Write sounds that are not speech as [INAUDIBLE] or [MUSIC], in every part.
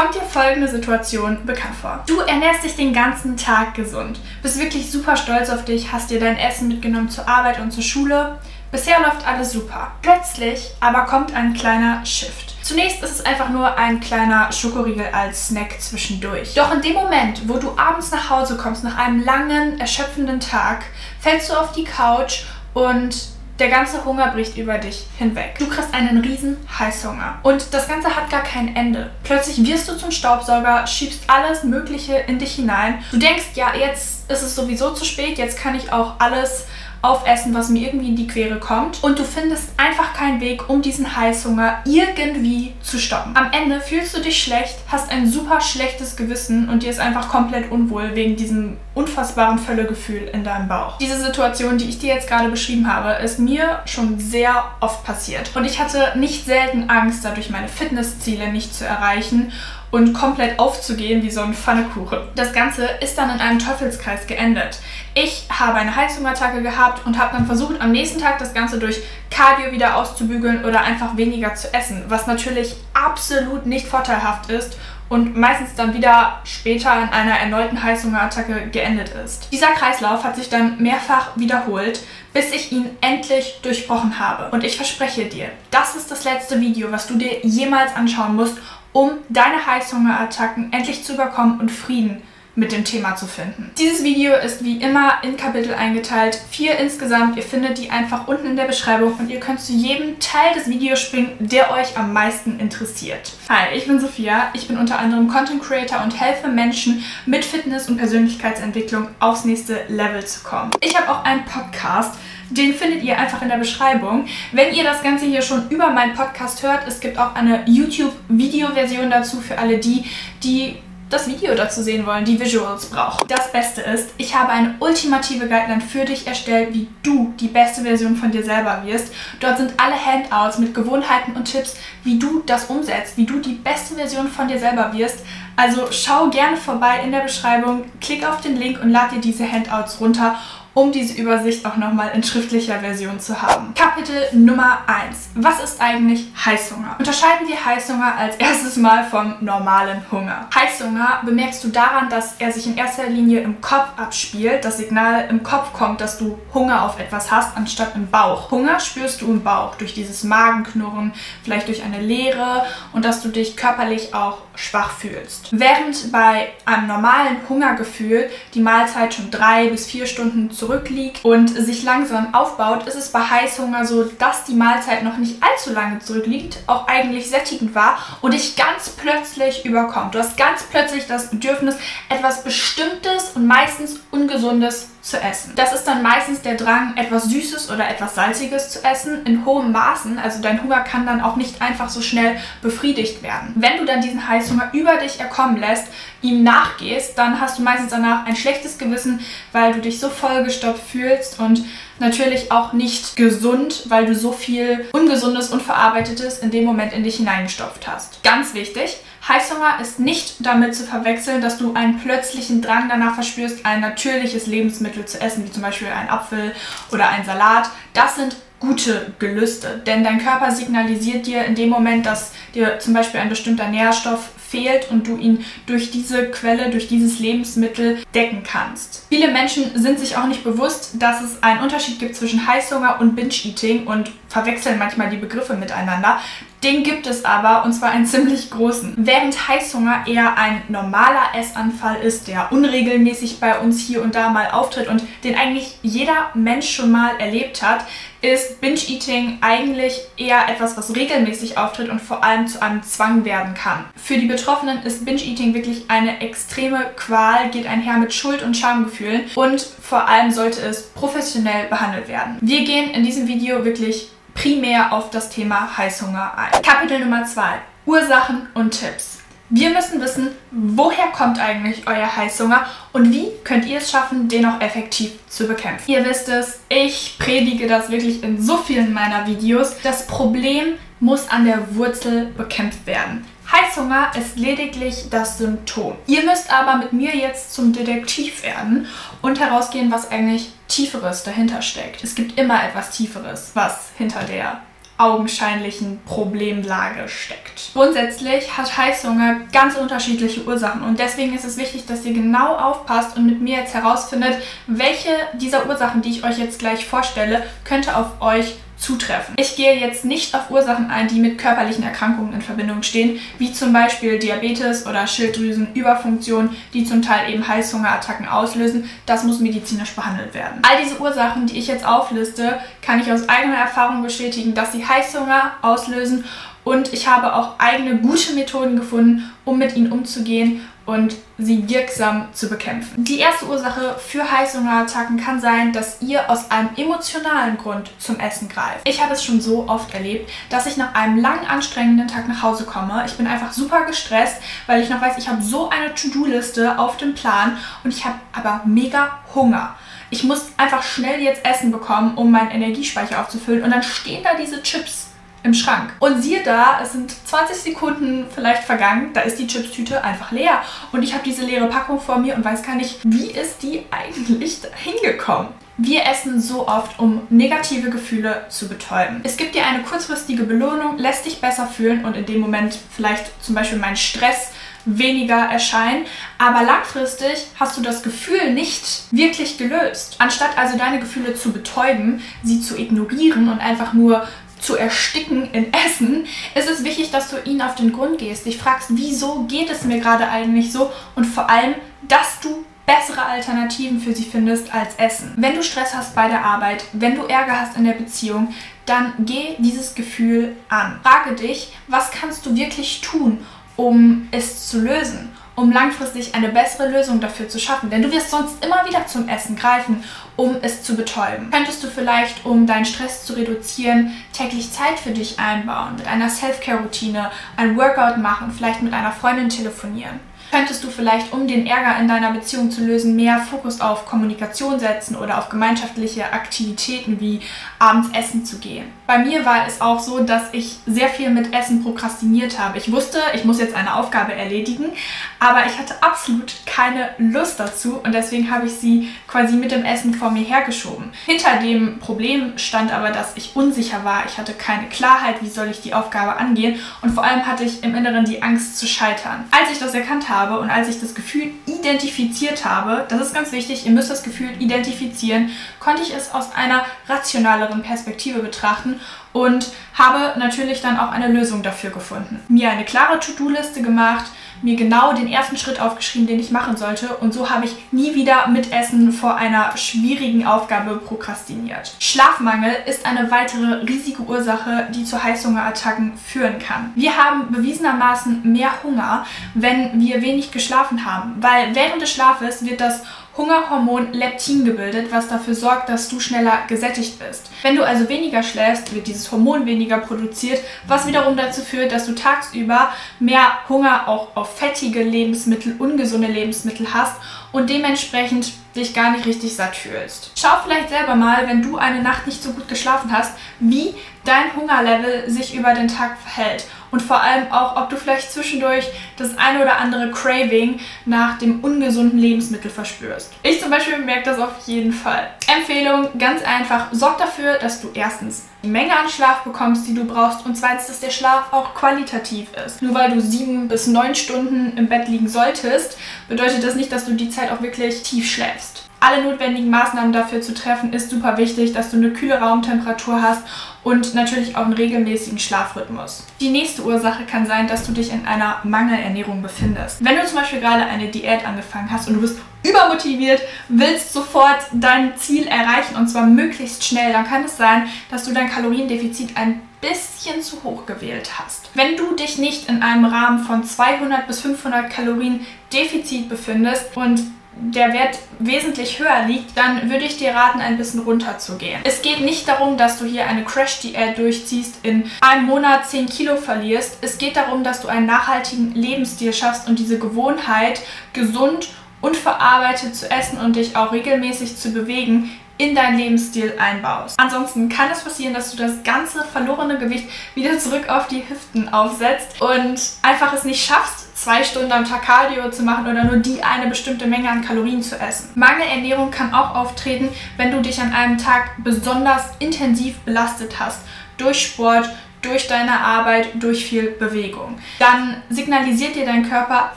Kommt dir folgende Situation bekannt vor? Du ernährst dich den ganzen Tag gesund, bist wirklich super stolz auf dich, hast dir dein Essen mitgenommen zur Arbeit und zur Schule. Bisher läuft alles super. Plötzlich aber kommt ein kleiner Shift. Zunächst ist es einfach nur ein kleiner Schokoriegel als Snack zwischendurch. Doch in dem Moment, wo du abends nach Hause kommst, nach einem langen, erschöpfenden Tag, fällst du auf die Couch und der ganze Hunger bricht über dich hinweg. Du kriegst einen riesen Heißhunger. Und das Ganze hat gar kein Ende. Plötzlich wirst du zum Staubsauger, schiebst alles Mögliche in dich hinein. Du denkst, ja, jetzt ist es sowieso zu spät, jetzt kann ich auch alles aufessen, was mir irgendwie in die Quere kommt. Und du findest einfach keinen Weg, um diesen Heißhunger irgendwie zu stoppen. Am Ende fühlst du dich schlecht, hast ein super schlechtes Gewissen und dir ist einfach komplett unwohl wegen diesem unfassbaren Völlegefühl in deinem Bauch. Diese Situation, die ich dir jetzt gerade beschrieben habe, ist mir schon sehr oft passiert. Und ich hatte nicht selten Angst, dadurch meine Fitnessziele nicht zu erreichen und komplett aufzugehen wie so ein Pfannekuchen. Das Ganze ist dann in einem Teufelskreis geendet. Ich habe eine Heißhungerattacke gehabt und habe dann versucht, am nächsten Tag das Ganze durch Cardio wieder auszubügeln oder einfach weniger zu essen, was natürlich absolut nicht vorteilhaft ist und meistens dann wieder später in einer erneuten Heißhungerattacke geendet ist. Dieser Kreislauf hat sich dann mehrfach wiederholt, bis ich ihn endlich durchbrochen habe. Und ich verspreche dir, das ist das letzte Video, was du dir jemals anschauen musst, um deine Heißhungerattacken endlich zu überkommen und Frieden mit dem Thema zu finden. Dieses Video ist wie immer in Kapitel eingeteilt, vier insgesamt. Ihr findet die einfach unten in der Beschreibung und ihr könnt zu jedem Teil des Videos springen, der euch am meisten interessiert. Hi, ich bin Sophia. Ich bin unter anderem Content Creator und helfe Menschen mit Fitness und Persönlichkeitsentwicklung aufs nächste Level zu kommen. Ich habe auch einen Podcast, den findet ihr einfach in der Beschreibung. Wenn ihr das Ganze hier schon über meinen Podcast hört, es gibt auch eine YouTube-Video-Version dazu für alle die, die das Video dazu sehen wollen, die Visuals brauchen. Das Beste ist, ich habe eine ultimative Guideline für dich erstellt, wie du die beste Version von dir selber wirst. Dort sind alle Handouts mit Gewohnheiten und Tipps, wie du das umsetzt, wie du die beste Version von dir selber wirst. Also schau gerne vorbei in der Beschreibung, klick auf den Link und lad dir diese Handouts runter um diese Übersicht auch nochmal in schriftlicher Version zu haben. Kapitel Nummer 1. Was ist eigentlich Heißhunger? Unterscheiden wir Heißhunger als erstes Mal vom normalen Hunger. Heißhunger bemerkst du daran, dass er sich in erster Linie im Kopf abspielt. Das Signal im Kopf kommt, dass du Hunger auf etwas hast, anstatt im Bauch. Hunger spürst du im Bauch durch dieses Magenknurren, vielleicht durch eine Leere und dass du dich körperlich auch schwach fühlst. Während bei einem normalen Hungergefühl die Mahlzeit schon drei bis vier Stunden zurückliegt und sich langsam aufbaut, ist es bei Heißhunger so, dass die Mahlzeit noch nicht allzu lange zurückliegt, auch eigentlich sättigend war und dich ganz plötzlich überkommt. Du hast ganz plötzlich das Bedürfnis, etwas Bestimmtes und meistens Ungesundes zu essen. Das ist dann meistens der Drang, etwas Süßes oder etwas Salziges zu essen in hohem Maßen. Also dein Hunger kann dann auch nicht einfach so schnell befriedigt werden. Wenn du dann diesen Heißhunger über dich erkommen lässt, ihm nachgehst, dann hast du meistens danach ein schlechtes Gewissen, weil du dich so vollgestopft fühlst und natürlich auch nicht gesund, weil du so viel Ungesundes, und Verarbeitetes in dem Moment in dich hineingestopft hast. Ganz wichtig, Heißhunger ist nicht damit zu verwechseln, dass du einen plötzlichen Drang danach verspürst, ein natürliches Lebensmittel zu essen, wie zum Beispiel ein Apfel oder ein Salat. Das sind gute Gelüste, denn dein Körper signalisiert dir in dem Moment, dass dir zum Beispiel ein bestimmter Nährstoff fehlt und du ihn durch diese Quelle, durch dieses Lebensmittel decken kannst. Viele Menschen sind sich auch nicht bewusst, dass es einen Unterschied gibt zwischen Heißhunger und Binge-Eating und verwechseln manchmal die Begriffe miteinander. Den gibt es aber und zwar einen ziemlich großen. Während Heißhunger eher ein normaler Essanfall ist, der unregelmäßig bei uns hier und da mal auftritt und den eigentlich jeder Mensch schon mal erlebt hat, ist Binge-Eating eigentlich eher etwas, was regelmäßig auftritt und vor allem zu einem Zwang werden kann. Für die Betroffenen ist Binge-Eating wirklich eine extreme Qual, geht einher mit Schuld- und Schamgefühlen und vor allem sollte es professionell behandelt werden. Wir gehen in diesem Video wirklich primär auf das Thema Heißhunger ein. Kapitel Nummer 2. Ursachen und Tipps. Wir müssen wissen, woher kommt eigentlich euer Heißhunger und wie könnt ihr es schaffen, den auch effektiv zu bekämpfen. Ihr wisst es, ich predige das wirklich in so vielen meiner Videos. Das Problem muss an der Wurzel bekämpft werden. Heißhunger ist lediglich das Symptom. Ihr müsst aber mit mir jetzt zum Detektiv werden und herausgehen, was eigentlich Tieferes dahinter steckt. Es gibt immer etwas Tieferes, was hinter der augenscheinlichen Problemlage steckt. Grundsätzlich hat Heißhunger ganz unterschiedliche Ursachen und deswegen ist es wichtig, dass ihr genau aufpasst und mit mir jetzt herausfindet, welche dieser Ursachen, die ich euch jetzt gleich vorstelle, könnte auf euch zutreffen. Ich gehe jetzt nicht auf Ursachen ein, die mit körperlichen Erkrankungen in Verbindung stehen, wie zum Beispiel Diabetes oder Schilddrüsenüberfunktion, die zum Teil eben Heißhungerattacken auslösen. Das muss medizinisch behandelt werden. All diese Ursachen, die ich jetzt aufliste, kann ich aus eigener Erfahrung bestätigen, dass sie Heißhunger auslösen und ich habe auch eigene gute Methoden gefunden, um mit ihnen umzugehen und sie wirksam zu bekämpfen. Die erste Ursache für Heißhungerattacken kann sein, dass ihr aus einem emotionalen Grund zum Essen greift. Ich habe es schon so oft erlebt, dass ich nach einem lang anstrengenden Tag nach Hause komme. Ich bin einfach super gestresst, weil ich noch weiß, ich habe so eine To-Do-Liste auf dem Plan und ich habe aber mega Hunger. Ich muss einfach schnell jetzt Essen bekommen, um meinen Energiespeicher aufzufüllen und dann stehen da diese Chips im Schrank. Und siehe da, es sind 20 Sekunden vielleicht vergangen, da ist die Chipstüte einfach leer. Und ich habe diese leere Packung vor mir und weiß gar nicht, wie ist die eigentlich hingekommen. Wir essen so oft, um negative Gefühle zu betäuben. Es gibt dir eine kurzfristige Belohnung, lässt dich besser fühlen und in dem Moment vielleicht zum Beispiel mein Stress weniger erscheinen, aber langfristig hast du das Gefühl nicht wirklich gelöst. Anstatt also deine Gefühle zu betäuben, sie zu ignorieren und einfach nur zu ersticken in Essen, ist es wichtig, dass du ihnen auf den Grund gehst, dich fragst, wieso geht es mir gerade eigentlich so und vor allem, dass du bessere Alternativen für sie findest als Essen. Wenn du Stress hast bei der Arbeit, wenn du Ärger hast in der Beziehung, dann geh dieses Gefühl an. Frage dich, was kannst du wirklich tun, um es zu lösen? Um langfristig eine bessere Lösung dafür zu schaffen. Denn du wirst sonst immer wieder zum Essen greifen, um es zu betäuben. Könntest du vielleicht, um deinen Stress zu reduzieren, täglich Zeit für dich einbauen, mit einer Self-Care-Routine, ein Workout machen, vielleicht mit einer Freundin telefonieren könntest du vielleicht, um den Ärger in deiner Beziehung zu lösen, mehr Fokus auf Kommunikation setzen oder auf gemeinschaftliche Aktivitäten wie abends essen zu gehen. Bei mir war es auch so, dass ich sehr viel mit Essen prokrastiniert habe. Ich wusste, ich muss jetzt eine Aufgabe erledigen, aber ich hatte absolut keine Lust dazu und deswegen habe ich sie quasi mit dem Essen vor mir hergeschoben. Hinter dem Problem stand aber, dass ich unsicher war. Ich hatte keine Klarheit, wie soll ich die Aufgabe angehen und vor allem hatte ich im Inneren die Angst zu scheitern. Als ich das erkannt habe, habe und als ich das Gefühl identifiziert habe, das ist ganz wichtig, ihr müsst das Gefühl identifizieren, konnte ich es aus einer rationaleren Perspektive betrachten und habe natürlich dann auch eine Lösung dafür gefunden. Mir eine klare To-Do-Liste gemacht, mir genau den ersten Schritt aufgeschrieben, den ich machen sollte und so habe ich nie wieder mit Essen vor einer schwierigen Aufgabe prokrastiniert. Schlafmangel ist eine weitere riesige Ursache, die zu Heißhungerattacken führen kann. Wir haben bewiesenermaßen mehr Hunger, wenn wir wenig geschlafen haben, weil während des Schlafes wird das Hungerhormon Leptin gebildet, was dafür sorgt, dass du schneller gesättigt bist. Wenn du also weniger schläfst, wird dieses Hormon weniger produziert, was wiederum dazu führt, dass du tagsüber mehr Hunger auch auf fettige Lebensmittel, ungesunde Lebensmittel hast und dementsprechend dich gar nicht richtig satt fühlst. Schau vielleicht selber mal, wenn du eine Nacht nicht so gut geschlafen hast, wie dein Hungerlevel sich über den Tag verhält und vor allem auch, ob du vielleicht zwischendurch das eine oder andere Craving nach dem ungesunden Lebensmittel verspürst. Ich zum Beispiel merke das auf jeden Fall. Empfehlung, ganz einfach, sorg dafür, dass du erstens die Menge an Schlaf bekommst, die du brauchst und zweitens, dass der Schlaf auch qualitativ ist. Nur weil du sieben bis neun Stunden im Bett liegen solltest, bedeutet das nicht, dass du die Zeit auch wirklich tief schläfst alle notwendigen Maßnahmen dafür zu treffen, ist super wichtig, dass du eine kühle Raumtemperatur hast und natürlich auch einen regelmäßigen Schlafrhythmus. Die nächste Ursache kann sein, dass du dich in einer Mangelernährung befindest. Wenn du zum Beispiel gerade eine Diät angefangen hast und du bist übermotiviert, willst sofort dein Ziel erreichen und zwar möglichst schnell, dann kann es sein, dass du dein Kaloriendefizit ein bisschen zu hoch gewählt hast. Wenn du dich nicht in einem Rahmen von 200 bis 500 Kalorien Defizit befindest und der Wert wesentlich höher liegt, dann würde ich dir raten, ein bisschen runter zu gehen. Es geht nicht darum, dass du hier eine Crash-Diät durchziehst, in einem Monat 10 Kilo verlierst. Es geht darum, dass du einen nachhaltigen Lebensstil schaffst und diese Gewohnheit, gesund und verarbeitet zu essen und dich auch regelmäßig zu bewegen, in deinen Lebensstil einbaust. Ansonsten kann es passieren, dass du das ganze verlorene Gewicht wieder zurück auf die Hüften aufsetzt und einfach es nicht schaffst, zwei Stunden am Tag Cardio zu machen oder nur die eine bestimmte Menge an Kalorien zu essen. Mangelernährung kann auch auftreten, wenn du dich an einem Tag besonders intensiv belastet hast durch Sport, durch deine Arbeit, durch viel Bewegung. Dann signalisiert dir dein Körper,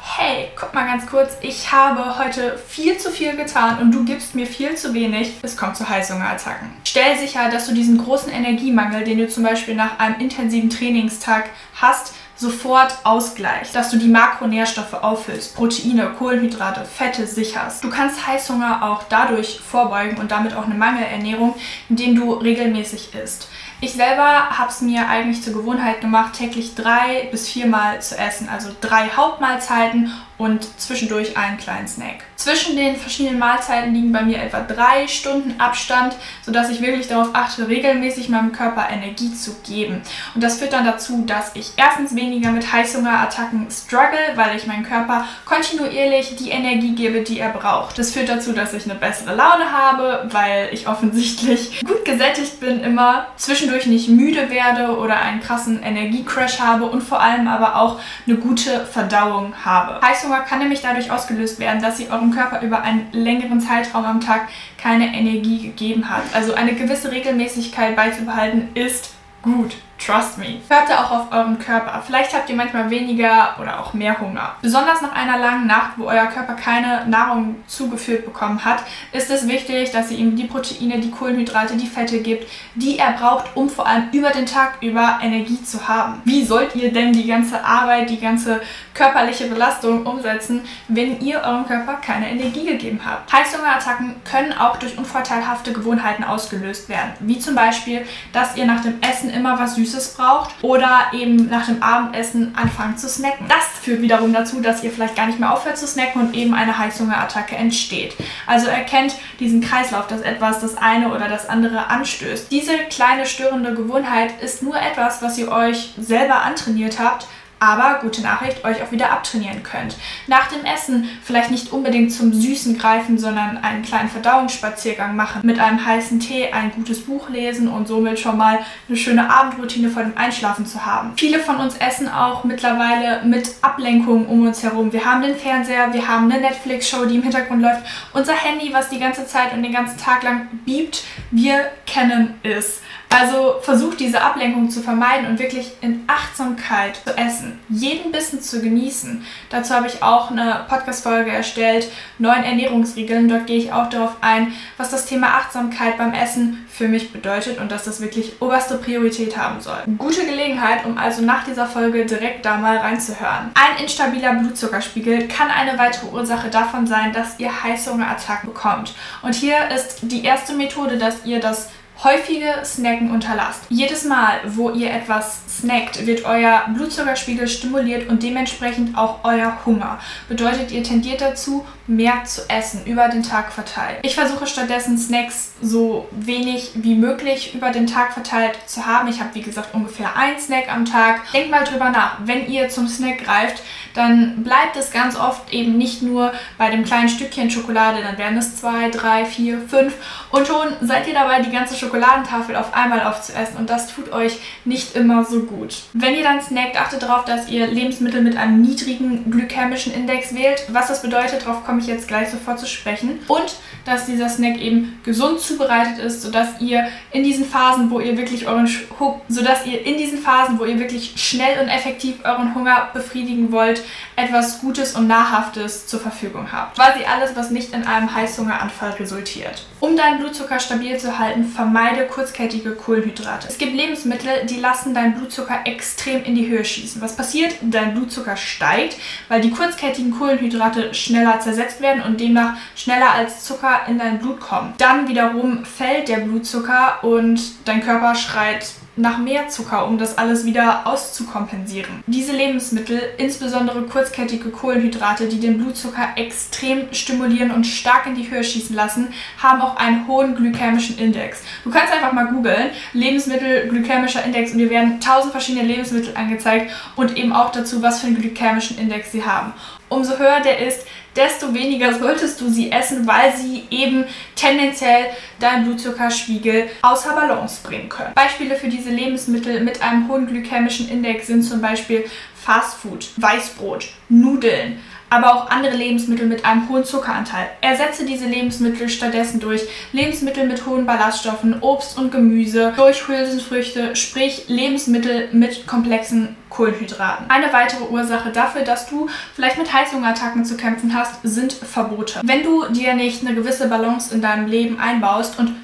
hey, guck mal ganz kurz, ich habe heute viel zu viel getan und du gibst mir viel zu wenig. Es kommt zu Heißhungerattacken. Stell sicher, dass du diesen großen Energiemangel, den du zum Beispiel nach einem intensiven Trainingstag hast, sofort ausgleicht, dass du die Makronährstoffe auffüllst, Proteine, Kohlenhydrate, Fette sicherst. Du kannst Heißhunger auch dadurch vorbeugen und damit auch eine Mangelernährung, indem du regelmäßig isst. Ich selber habe es mir eigentlich zur Gewohnheit gemacht, täglich drei bis viermal zu essen. Also drei Hauptmahlzeiten und zwischendurch einen kleinen Snack. Zwischen den verschiedenen Mahlzeiten liegen bei mir etwa drei Stunden Abstand, sodass ich wirklich darauf achte, regelmäßig meinem Körper Energie zu geben. Und das führt dann dazu, dass ich erstens weniger mit Heißhungerattacken struggle, weil ich meinem Körper kontinuierlich die Energie gebe, die er braucht. Das führt dazu, dass ich eine bessere Laune habe, weil ich [LAUGHS] offensichtlich gut gesättigt bin immer, zwischendurch nicht müde werde oder einen krassen Energiecrash habe und vor allem aber auch eine gute Verdauung habe. Heißhunger kann nämlich dadurch ausgelöst werden, dass sie eurem Körper über einen längeren Zeitraum am Tag keine Energie gegeben hat. Also eine gewisse Regelmäßigkeit beizubehalten ist gut. Trust me. Hört da auch auf euren Körper. Vielleicht habt ihr manchmal weniger oder auch mehr Hunger. Besonders nach einer langen Nacht, wo euer Körper keine Nahrung zugeführt bekommen hat, ist es wichtig, dass ihr ihm die Proteine, die Kohlenhydrate, die Fette gibt, die er braucht, um vor allem über den Tag über Energie zu haben. Wie sollt ihr denn die ganze Arbeit, die ganze körperliche Belastung umsetzen, wenn ihr eurem Körper keine Energie gegeben habt? Heißhungerattacken können auch durch unvorteilhafte Gewohnheiten ausgelöst werden. Wie zum Beispiel, dass ihr nach dem Essen immer was Süßes Süßes braucht oder eben nach dem Abendessen anfangen zu snacken. Das führt wiederum dazu, dass ihr vielleicht gar nicht mehr aufhört zu snacken und eben eine Heißhungerattacke entsteht. Also erkennt diesen Kreislauf, dass etwas das eine oder das andere anstößt. Diese kleine störende Gewohnheit ist nur etwas, was ihr euch selber antrainiert habt, aber gute Nachricht, euch auch wieder abtrainieren könnt. Nach dem Essen vielleicht nicht unbedingt zum Süßen greifen, sondern einen kleinen Verdauungsspaziergang machen, mit einem heißen Tee ein gutes Buch lesen und somit schon mal eine schöne Abendroutine vor dem Einschlafen zu haben. Viele von uns essen auch mittlerweile mit Ablenkung um uns herum. Wir haben den Fernseher, wir haben eine Netflix-Show, die im Hintergrund läuft, unser Handy, was die ganze Zeit und den ganzen Tag lang biebt. Wir kennen es. Also versucht diese Ablenkung zu vermeiden und wirklich in Achtsamkeit zu essen, jeden Bissen zu genießen. Dazu habe ich auch eine Podcast-Folge erstellt, neun Ernährungsregeln. Dort gehe ich auch darauf ein, was das Thema Achtsamkeit beim Essen für mich bedeutet und dass das wirklich oberste Priorität haben soll. Gute Gelegenheit, um also nach dieser Folge direkt da mal reinzuhören. Ein instabiler Blutzuckerspiegel kann eine weitere Ursache davon sein, dass ihr Heißhungerattacken bekommt. Und hier ist die erste Methode, dass ihr das häufige Snacken unterlasst. Jedes Mal, wo ihr etwas snackt, wird euer Blutzuckerspiegel stimuliert und dementsprechend auch euer Hunger. Bedeutet, ihr tendiert dazu, mehr zu essen, über den Tag verteilt. Ich versuche stattdessen Snacks so wenig wie möglich über den Tag verteilt zu haben. Ich habe, wie gesagt, ungefähr ein Snack am Tag. Denkt mal drüber nach. Wenn ihr zum Snack greift, dann bleibt es ganz oft eben nicht nur bei dem kleinen Stückchen Schokolade, dann werden es zwei, drei, vier, fünf und schon seid ihr dabei, die ganze Schokoladentafel auf einmal aufzuessen und das tut euch nicht immer so gut. Wenn ihr dann snackt, achtet darauf, dass ihr Lebensmittel mit einem niedrigen glykämischen Index wählt. Was das bedeutet, darauf komme ich jetzt gleich sofort zu sprechen. Und dass dieser Snack eben gesund zubereitet ist, sodass ihr in diesen Phasen, wo ihr wirklich euren sodass ihr in diesen Phasen, wo ihr wirklich schnell und effektiv euren Hunger befriedigen wollt, etwas Gutes und Nahrhaftes zur Verfügung habt. Quasi alles, was nicht in einem Heißhungeranfall resultiert. Um deinen Blutzucker stabil zu halten, vermeide kurzkettige Kohlenhydrate. Es gibt Lebensmittel, die lassen deinen Blutzucker extrem in die Höhe schießen. Was passiert? Dein Blutzucker steigt, weil die kurzkettigen Kohlenhydrate schneller zersetzt werden und demnach schneller als Zucker in dein Blut kommen. Dann wiederum fällt der Blutzucker und dein Körper schreit nach mehr Zucker, um das alles wieder auszukompensieren. Diese Lebensmittel, insbesondere kurzkettige Kohlenhydrate, die den Blutzucker extrem stimulieren und stark in die Höhe schießen lassen, haben auch einen hohen glykämischen Index. Du kannst einfach mal googeln, Lebensmittel glykämischer Index und dir werden tausend verschiedene Lebensmittel angezeigt und eben auch dazu, was für einen glykämischen Index sie haben. Umso höher der ist, desto weniger solltest du sie essen, weil sie eben tendenziell deinen Blutzuckerspiegel außer Balance bringen können. Beispiele für diese Lebensmittel mit einem hohen glykämischen Index sind zum Beispiel Fastfood, Weißbrot, Nudeln, aber auch andere Lebensmittel mit einem hohen Zuckeranteil. Ersetze diese Lebensmittel stattdessen durch Lebensmittel mit hohen Ballaststoffen, Obst und Gemüse, durch Hülsenfrüchte, sprich Lebensmittel mit komplexen Kohlenhydraten. Eine weitere Ursache dafür, dass du vielleicht mit Heißhungerattacken zu kämpfen hast, sind Verbote. Wenn du dir nicht eine gewisse Balance in deinem Leben einbaust und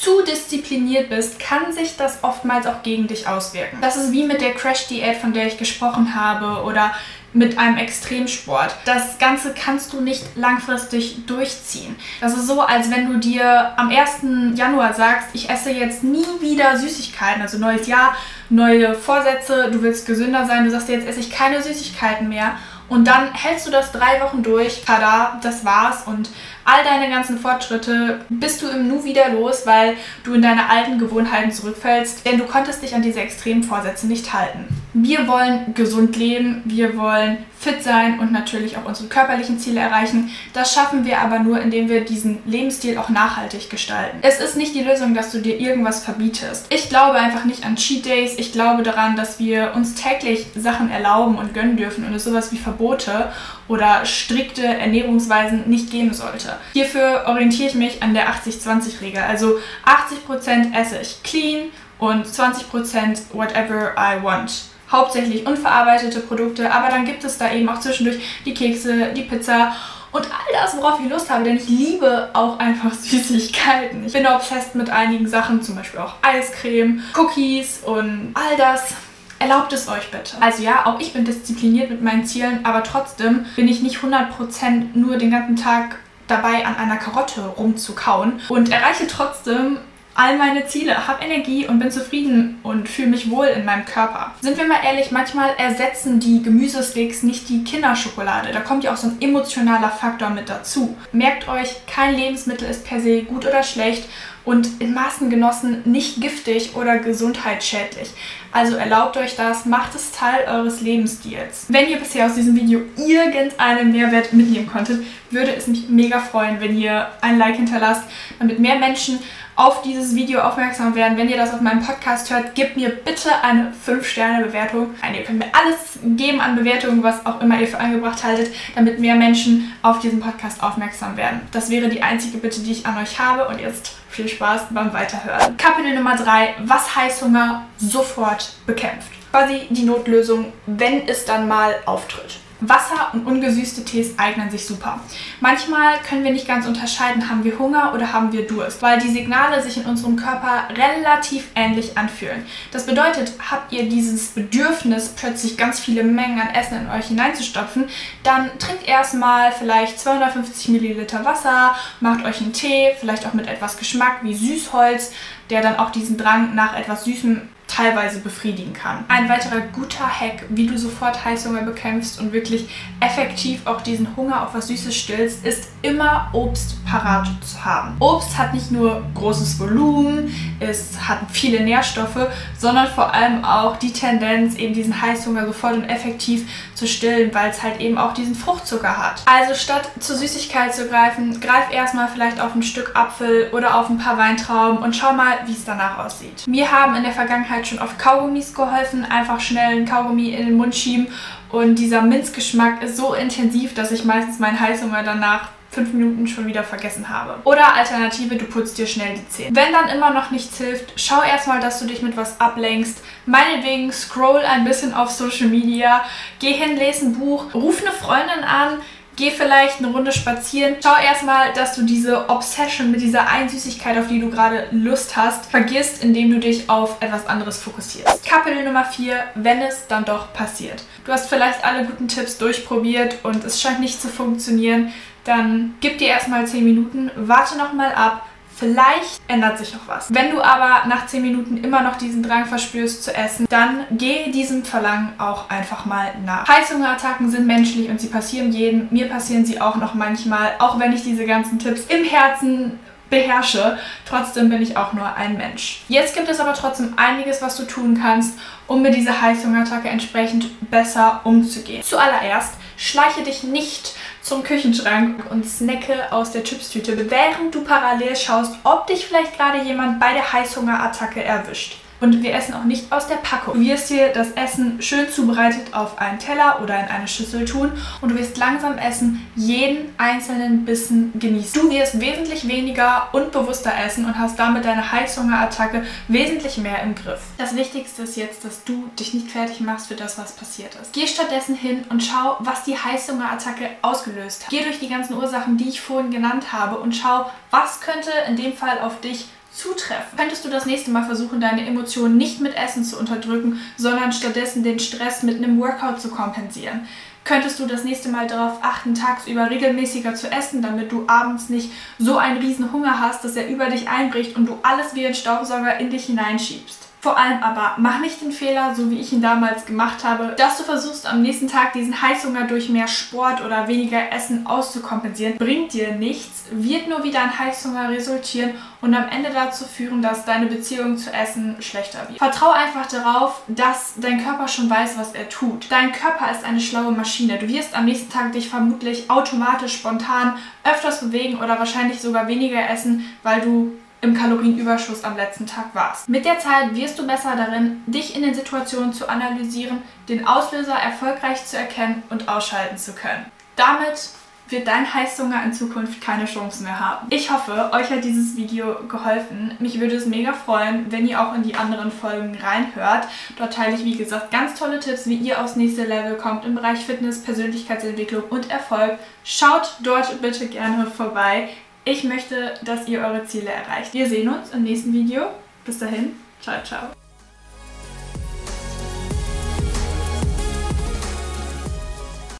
zu diszipliniert bist, kann sich das oftmals auch gegen dich auswirken. Das ist wie mit der Crash-Diät, von der ich gesprochen habe, oder mit einem Extremsport. Das Ganze kannst du nicht langfristig durchziehen. Das ist so, als wenn du dir am 1. Januar sagst, ich esse jetzt nie wieder Süßigkeiten, also neues Jahr, neue Vorsätze, du willst gesünder sein, du sagst dir, jetzt esse ich keine Süßigkeiten mehr. Und dann hältst du das drei Wochen durch, tada, das war's und all deine ganzen Fortschritte bist du im Nu wieder los, weil du in deine alten Gewohnheiten zurückfällst, denn du konntest dich an diese extremen Vorsätze nicht halten. Wir wollen gesund leben, wir wollen fit sein und natürlich auch unsere körperlichen Ziele erreichen. Das schaffen wir aber nur, indem wir diesen Lebensstil auch nachhaltig gestalten. Es ist nicht die Lösung, dass du dir irgendwas verbietest. Ich glaube einfach nicht an Cheat Days. Ich glaube daran, dass wir uns täglich Sachen erlauben und gönnen dürfen und es sowas wie Verbote oder strikte Ernährungsweisen nicht geben sollte. Hierfür orientiere ich mich an der 80-20-Regel. Also 80% esse ich clean und 20% whatever I want hauptsächlich unverarbeitete Produkte, aber dann gibt es da eben auch zwischendurch die Kekse, die Pizza und all das, worauf ich Lust habe, denn ich liebe auch einfach [LAUGHS] Süßigkeiten. Ich bin obsessed mit einigen Sachen, zum Beispiel auch Eiscreme, Cookies und all das. Erlaubt es euch bitte. Also ja, auch ich bin diszipliniert mit meinen Zielen, aber trotzdem bin ich nicht 100% nur den ganzen Tag dabei, an einer Karotte rumzukauen und erreiche trotzdem all meine Ziele, habe Energie und bin zufrieden und fühle mich wohl in meinem Körper. Sind wir mal ehrlich, manchmal ersetzen die Gemüsesticks nicht die Kinderschokolade. Da kommt ja auch so ein emotionaler Faktor mit dazu. Merkt euch, kein Lebensmittel ist per se gut oder schlecht und in Maßen genossen nicht giftig oder gesundheitsschädlich. Also erlaubt euch das, macht es Teil eures Lebensstils. Wenn ihr bisher aus diesem Video irgendeinen Mehrwert mitnehmen konntet, würde es mich mega freuen, wenn ihr ein Like hinterlasst, damit mehr Menschen auf dieses Video aufmerksam werden. Wenn ihr das auf meinem Podcast hört, gebt mir bitte eine 5-Sterne-Bewertung. Ihr könnt mir alles geben an Bewertungen, was auch immer ihr für angebracht haltet, damit mehr Menschen auf diesen Podcast aufmerksam werden. Das wäre die einzige Bitte, die ich an euch habe. Und jetzt viel Spaß beim Weiterhören. Kapitel Nummer 3. Was Heißhunger sofort bekämpft. Quasi die Notlösung, wenn es dann mal auftritt. Wasser und ungesüßte Tees eignen sich super. Manchmal können wir nicht ganz unterscheiden, haben wir Hunger oder haben wir Durst, weil die Signale sich in unserem Körper relativ ähnlich anfühlen. Das bedeutet, habt ihr dieses Bedürfnis, plötzlich ganz viele Mengen an Essen in euch hineinzustopfen, dann trinkt erstmal vielleicht 250 Milliliter Wasser, macht euch einen Tee, vielleicht auch mit etwas Geschmack wie Süßholz, der dann auch diesen Drang nach etwas Süßem teilweise befriedigen kann. Ein weiterer guter Hack, wie du sofort Heißhunger bekämpfst und wirklich effektiv auch diesen Hunger auf was Süßes stillst, ist immer Obst parat zu haben. Obst hat nicht nur großes Volumen, es hat viele Nährstoffe, sondern vor allem auch die Tendenz, eben diesen Heißhunger sofort und effektiv zu stillen, weil es halt eben auch diesen Fruchtzucker hat. Also statt zur Süßigkeit zu greifen, greif erstmal vielleicht auf ein Stück Apfel oder auf ein paar Weintrauben und schau mal, wie es danach aussieht. Mir haben in der Vergangenheit schon auf Kaugummis geholfen. Einfach schnell ein Kaugummi in den Mund schieben. Und dieser Minzgeschmack ist so intensiv, dass ich meistens meinen Heißhunger danach fünf Minuten schon wieder vergessen habe. Oder Alternative, du putzt dir schnell die Zähne. Wenn dann immer noch nichts hilft, schau erstmal, dass du dich mit was ablenkst. Meinetwegen scroll ein bisschen auf Social Media, geh hin, lese ein Buch, ruf eine Freundin an, Geh vielleicht eine Runde spazieren. Schau erstmal, dass du diese Obsession mit dieser Einsüßigkeit, auf die du gerade Lust hast, vergisst, indem du dich auf etwas anderes fokussierst. Kapitel Nummer 4, wenn es dann doch passiert. Du hast vielleicht alle guten Tipps durchprobiert und es scheint nicht zu funktionieren. Dann gib dir erstmal 10 Minuten, warte nochmal ab, Vielleicht ändert sich noch was. Wenn du aber nach 10 Minuten immer noch diesen Drang verspürst zu essen, dann geh diesem Verlangen auch einfach mal nach. Heißhungerattacken sind menschlich und sie passieren jedem. Mir passieren sie auch noch manchmal, auch wenn ich diese ganzen Tipps im Herzen beherrsche. Trotzdem bin ich auch nur ein Mensch. Jetzt gibt es aber trotzdem einiges, was du tun kannst, um mit dieser Heißhungerattacke entsprechend besser umzugehen. Zuallererst schleiche dich nicht zum Küchenschrank und snacke aus der Chipstüte, während du parallel schaust, ob dich vielleicht gerade jemand bei der Heißhungerattacke erwischt. Und wir essen auch nicht aus der Packung. Du wirst dir das Essen schön zubereitet auf einen Teller oder in eine Schüssel tun und du wirst langsam essen, jeden einzelnen Bissen genießen. Du wirst wesentlich weniger und bewusster essen und hast damit deine Heißhungerattacke wesentlich mehr im Griff. Das Wichtigste ist jetzt, dass du dich nicht fertig machst für das, was passiert ist. Geh stattdessen hin und schau, was die Heißhungerattacke ausgelöst hat. Geh durch die ganzen Ursachen, die ich vorhin genannt habe und schau, was könnte in dem Fall auf dich zutreffen. Könntest du das nächste Mal versuchen, deine Emotionen nicht mit Essen zu unterdrücken, sondern stattdessen den Stress mit einem Workout zu kompensieren? Könntest du das nächste Mal darauf achten, tagsüber regelmäßiger zu essen, damit du abends nicht so einen riesen Hunger hast, dass er über dich einbricht und du alles wie ein Staubsauger in dich hineinschiebst? Vor allem aber, mach nicht den Fehler, so wie ich ihn damals gemacht habe, dass du versuchst, am nächsten Tag diesen Heißhunger durch mehr Sport oder weniger Essen auszukompensieren. Bringt dir nichts, wird nur wieder ein Heißhunger resultieren und am Ende dazu führen, dass deine Beziehung zu Essen schlechter wird. Vertrau einfach darauf, dass dein Körper schon weiß, was er tut. Dein Körper ist eine schlaue Maschine. Du wirst am nächsten Tag dich vermutlich automatisch spontan öfters bewegen oder wahrscheinlich sogar weniger essen, weil du im Kalorienüberschuss am letzten Tag warst. Mit der Zeit wirst du besser darin, dich in den Situationen zu analysieren, den Auslöser erfolgreich zu erkennen und ausschalten zu können. Damit wird dein Heißhunger in Zukunft keine Chance mehr haben. Ich hoffe, euch hat dieses Video geholfen. Mich würde es mega freuen, wenn ihr auch in die anderen Folgen reinhört. Dort teile ich, wie gesagt, ganz tolle Tipps, wie ihr aufs nächste Level kommt im Bereich Fitness, Persönlichkeitsentwicklung und Erfolg. Schaut dort bitte gerne vorbei. Ich möchte, dass ihr eure Ziele erreicht. Wir sehen uns im nächsten Video. Bis dahin, ciao, ciao.